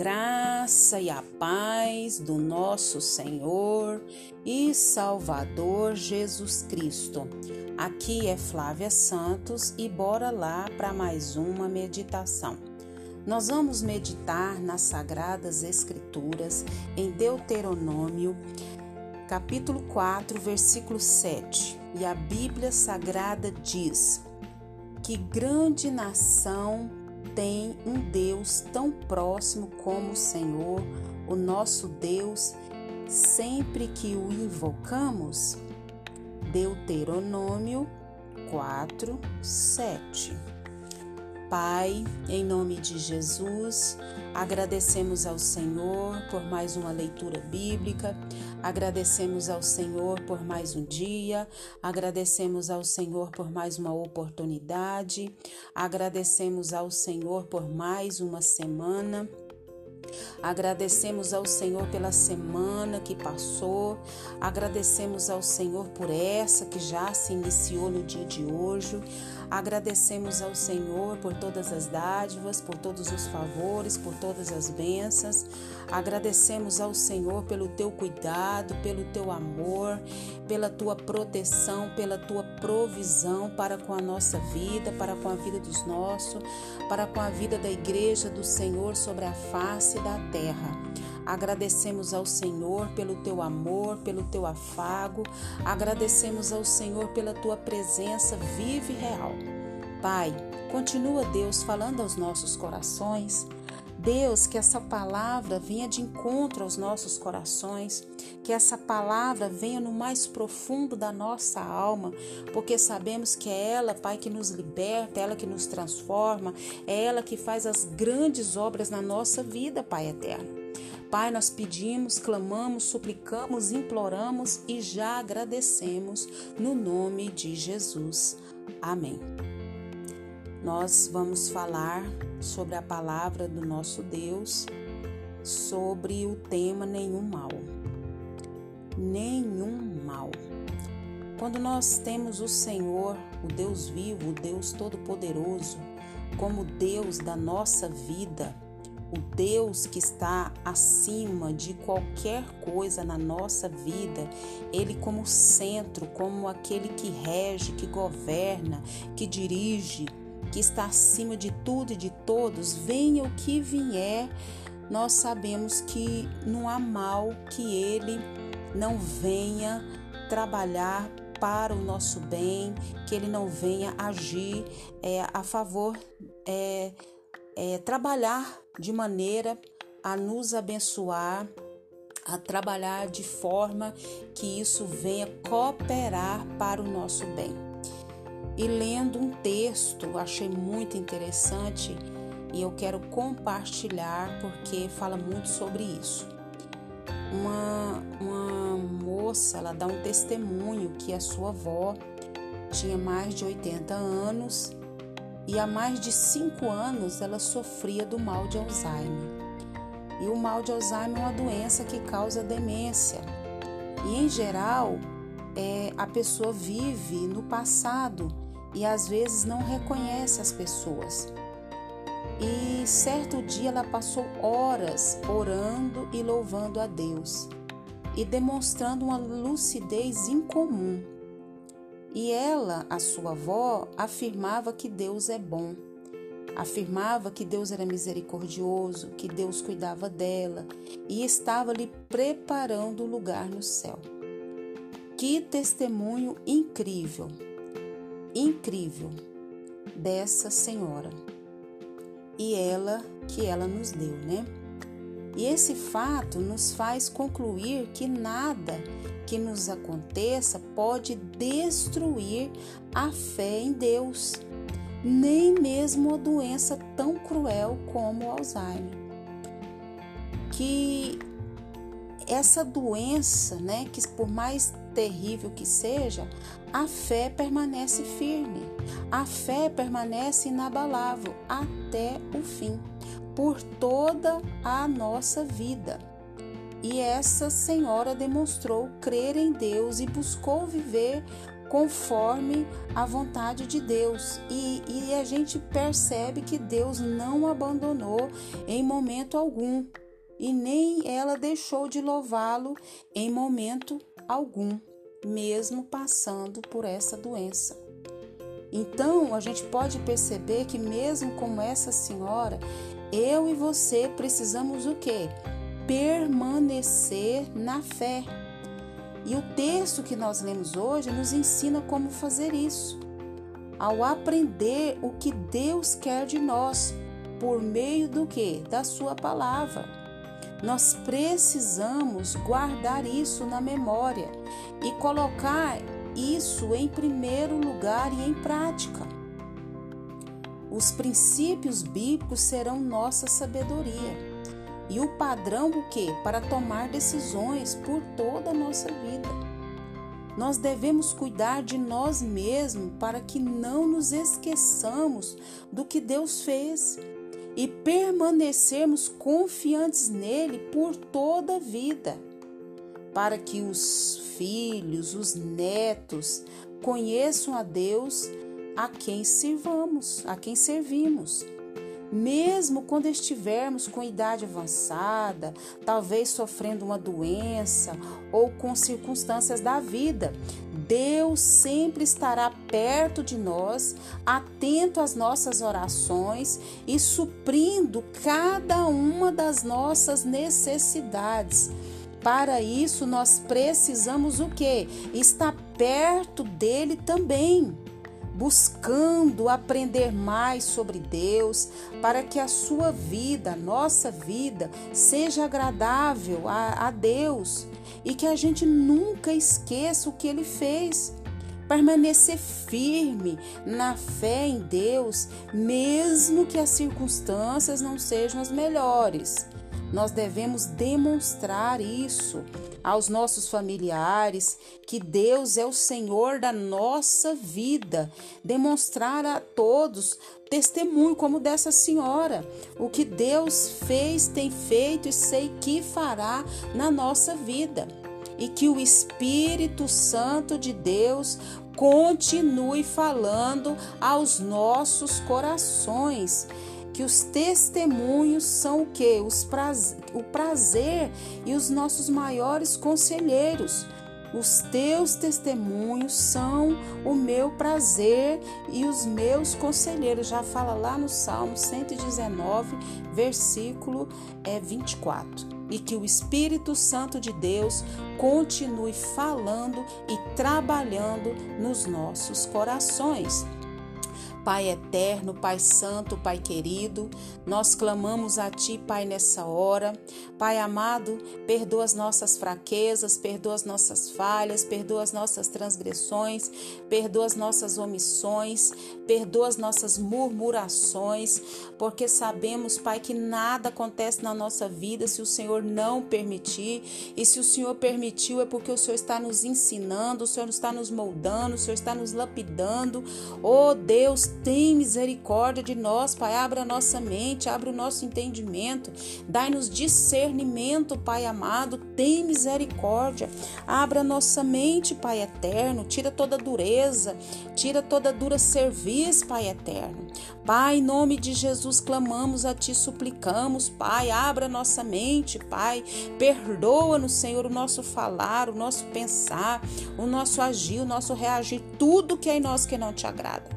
graça e a paz do nosso Senhor e Salvador Jesus Cristo. Aqui é Flávia Santos e bora lá para mais uma meditação. Nós vamos meditar nas Sagradas Escrituras em Deuteronômio, capítulo 4, versículo 7. E a Bíblia Sagrada diz: Que grande nação tem um Deus tão próximo como o Senhor, o nosso Deus, sempre que o invocamos? Deuteronômio 4, 7. Pai, em nome de Jesus, agradecemos ao Senhor por mais uma leitura bíblica, agradecemos ao Senhor por mais um dia, agradecemos ao Senhor por mais uma oportunidade, agradecemos ao Senhor por mais uma semana. Agradecemos ao Senhor pela semana que passou, agradecemos ao Senhor por essa que já se iniciou no dia de hoje. Agradecemos ao Senhor por todas as dádivas, por todos os favores, por todas as bênçãos. Agradecemos ao Senhor pelo teu cuidado, pelo teu amor, pela tua proteção, pela tua provisão para com a nossa vida, para com a vida dos nossos, para com a vida da igreja do Senhor sobre a face da terra. Agradecemos ao Senhor pelo teu amor, pelo teu afago. Agradecemos ao Senhor pela tua presença viva e real. Pai, continua Deus falando aos nossos corações. Deus, que essa palavra venha de encontro aos nossos corações, que essa palavra venha no mais profundo da nossa alma, porque sabemos que é ela, Pai, que nos liberta, é ela que nos transforma, é ela que faz as grandes obras na nossa vida, Pai eterno. Pai, nós pedimos, clamamos, suplicamos, imploramos e já agradecemos no nome de Jesus. Amém nós vamos falar sobre a palavra do nosso Deus, sobre o tema nenhum mal. Nenhum mal. Quando nós temos o Senhor, o Deus vivo, o Deus todo-poderoso, como Deus da nossa vida, o Deus que está acima de qualquer coisa na nossa vida, Ele como centro, como aquele que rege, que governa, que dirige, que está acima de tudo e de todos, venha o que vier, nós sabemos que não há mal que ele não venha trabalhar para o nosso bem, que ele não venha agir é, a favor, é, é, trabalhar de maneira a nos abençoar, a trabalhar de forma que isso venha cooperar para o nosso bem e lendo um texto, achei muito interessante e eu quero compartilhar porque fala muito sobre isso. Uma, uma moça, ela dá um testemunho que a sua avó tinha mais de 80 anos e há mais de 5 anos ela sofria do mal de Alzheimer. E o mal de Alzheimer é uma doença que causa demência. E em geral, é, a pessoa vive no passado e às vezes não reconhece as pessoas. E certo dia ela passou horas orando e louvando a Deus e demonstrando uma lucidez incomum. E ela, a sua avó, afirmava que Deus é bom. Afirmava que Deus era misericordioso, que Deus cuidava dela e estava lhe preparando o lugar no céu. Que testemunho incrível! incrível dessa senhora e ela que ela nos deu, né? E esse fato nos faz concluir que nada que nos aconteça pode destruir a fé em Deus, nem mesmo uma doença tão cruel como o Alzheimer. Que essa doença, né, que por mais terrível que seja, a fé permanece firme, a fé permanece inabalável até o fim, por toda a nossa vida. E essa senhora demonstrou crer em Deus e buscou viver conforme a vontade de Deus. E, e a gente percebe que Deus não abandonou em momento algum e nem ela deixou de louvá-lo em momento algum, mesmo passando por essa doença. Então, a gente pode perceber que mesmo como essa senhora, eu e você precisamos o quê? Permanecer na fé. E o texto que nós lemos hoje nos ensina como fazer isso. Ao aprender o que Deus quer de nós, por meio do que? Da sua palavra. Nós precisamos guardar isso na memória e colocar isso em primeiro lugar e em prática. Os princípios bíblicos serão nossa sabedoria e o padrão o que para tomar decisões por toda a nossa vida. Nós devemos cuidar de nós mesmos para que não nos esqueçamos do que Deus fez e permanecermos confiantes nele por toda a vida, para que os filhos, os netos conheçam a Deus a quem servamos, a quem servimos mesmo quando estivermos com idade avançada, talvez sofrendo uma doença ou com circunstâncias da vida. Deus sempre estará perto de nós, atento às nossas orações e suprindo cada uma das nossas necessidades. Para isso, nós precisamos o que? Estar perto dele também buscando aprender mais sobre Deus, para que a sua vida, a nossa vida, seja agradável a, a Deus e que a gente nunca esqueça o que Ele fez. Permanecer firme na fé em Deus, mesmo que as circunstâncias não sejam as melhores. Nós devemos demonstrar isso aos nossos familiares que Deus é o Senhor da nossa vida, demonstrar a todos testemunho como dessa senhora, o que Deus fez, tem feito e sei que fará na nossa vida. E que o Espírito Santo de Deus continue falando aos nossos corações que os testemunhos são o que? Prazer, o prazer e os nossos maiores conselheiros. Os teus testemunhos são o meu prazer e os meus conselheiros. Já fala lá no Salmo 119, versículo é, 24. E que o Espírito Santo de Deus continue falando e trabalhando nos nossos corações. Pai eterno, Pai santo, Pai querido, nós clamamos a Ti, Pai, nessa hora. Pai amado, perdoa as nossas fraquezas, perdoa as nossas falhas, perdoa as nossas transgressões, perdoa as nossas omissões, perdoa as nossas murmurações, porque sabemos, Pai, que nada acontece na nossa vida se o Senhor não permitir, e se o Senhor permitiu é porque o Senhor está nos ensinando, o Senhor está nos moldando, o Senhor está nos lapidando. Oh Deus, tem misericórdia de nós, Pai. Abra a nossa mente, abra o nosso entendimento. Dai-nos discernimento, Pai amado. Tem misericórdia. Abra a nossa mente, Pai eterno. Tira toda dureza, tira toda dura serviço, Pai eterno. Pai, em nome de Jesus, clamamos a Ti, suplicamos, Pai, abra nossa mente, Pai, perdoa-nos, Senhor, o nosso falar, o nosso pensar, o nosso agir, o nosso reagir, tudo que é em nós que não te agrada.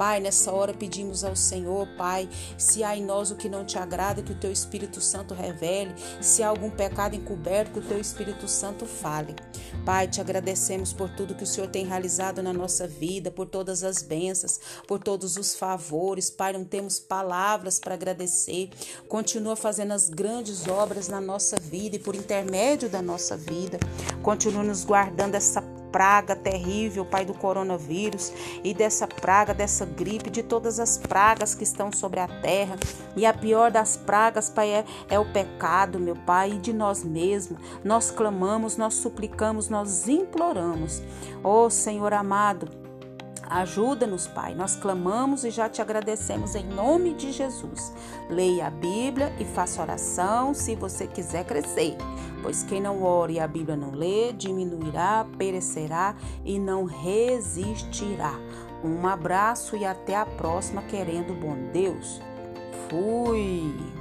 Pai, nessa hora pedimos ao Senhor, Pai, se há em nós o que não te agrada, que o Teu Espírito Santo revele, se há algum pecado encoberto, que o Teu Espírito Santo fale. Pai, te agradecemos por tudo que o Senhor tem realizado na nossa vida, por todas as bênçãos, por todos os favores. Pai, não temos palavras para agradecer. Continua fazendo as grandes obras na nossa vida e por intermédio da nossa vida. Continua nos guardando essa praga terrível, Pai, do coronavírus e dessa praga, dessa gripe, de todas as pragas que estão sobre a terra. E a pior das pragas, Pai, é, é o pecado, meu Pai, e de nós mesmos. Nós clamamos, nós suplicamos, nós imploramos. Oh, Senhor amado, Ajuda-nos, Pai. Nós clamamos e já te agradecemos em nome de Jesus. Leia a Bíblia e faça oração se você quiser crescer. Pois quem não ore e a Bíblia não lê, diminuirá, perecerá e não resistirá. Um abraço e até a próxima, querendo bom Deus. Fui!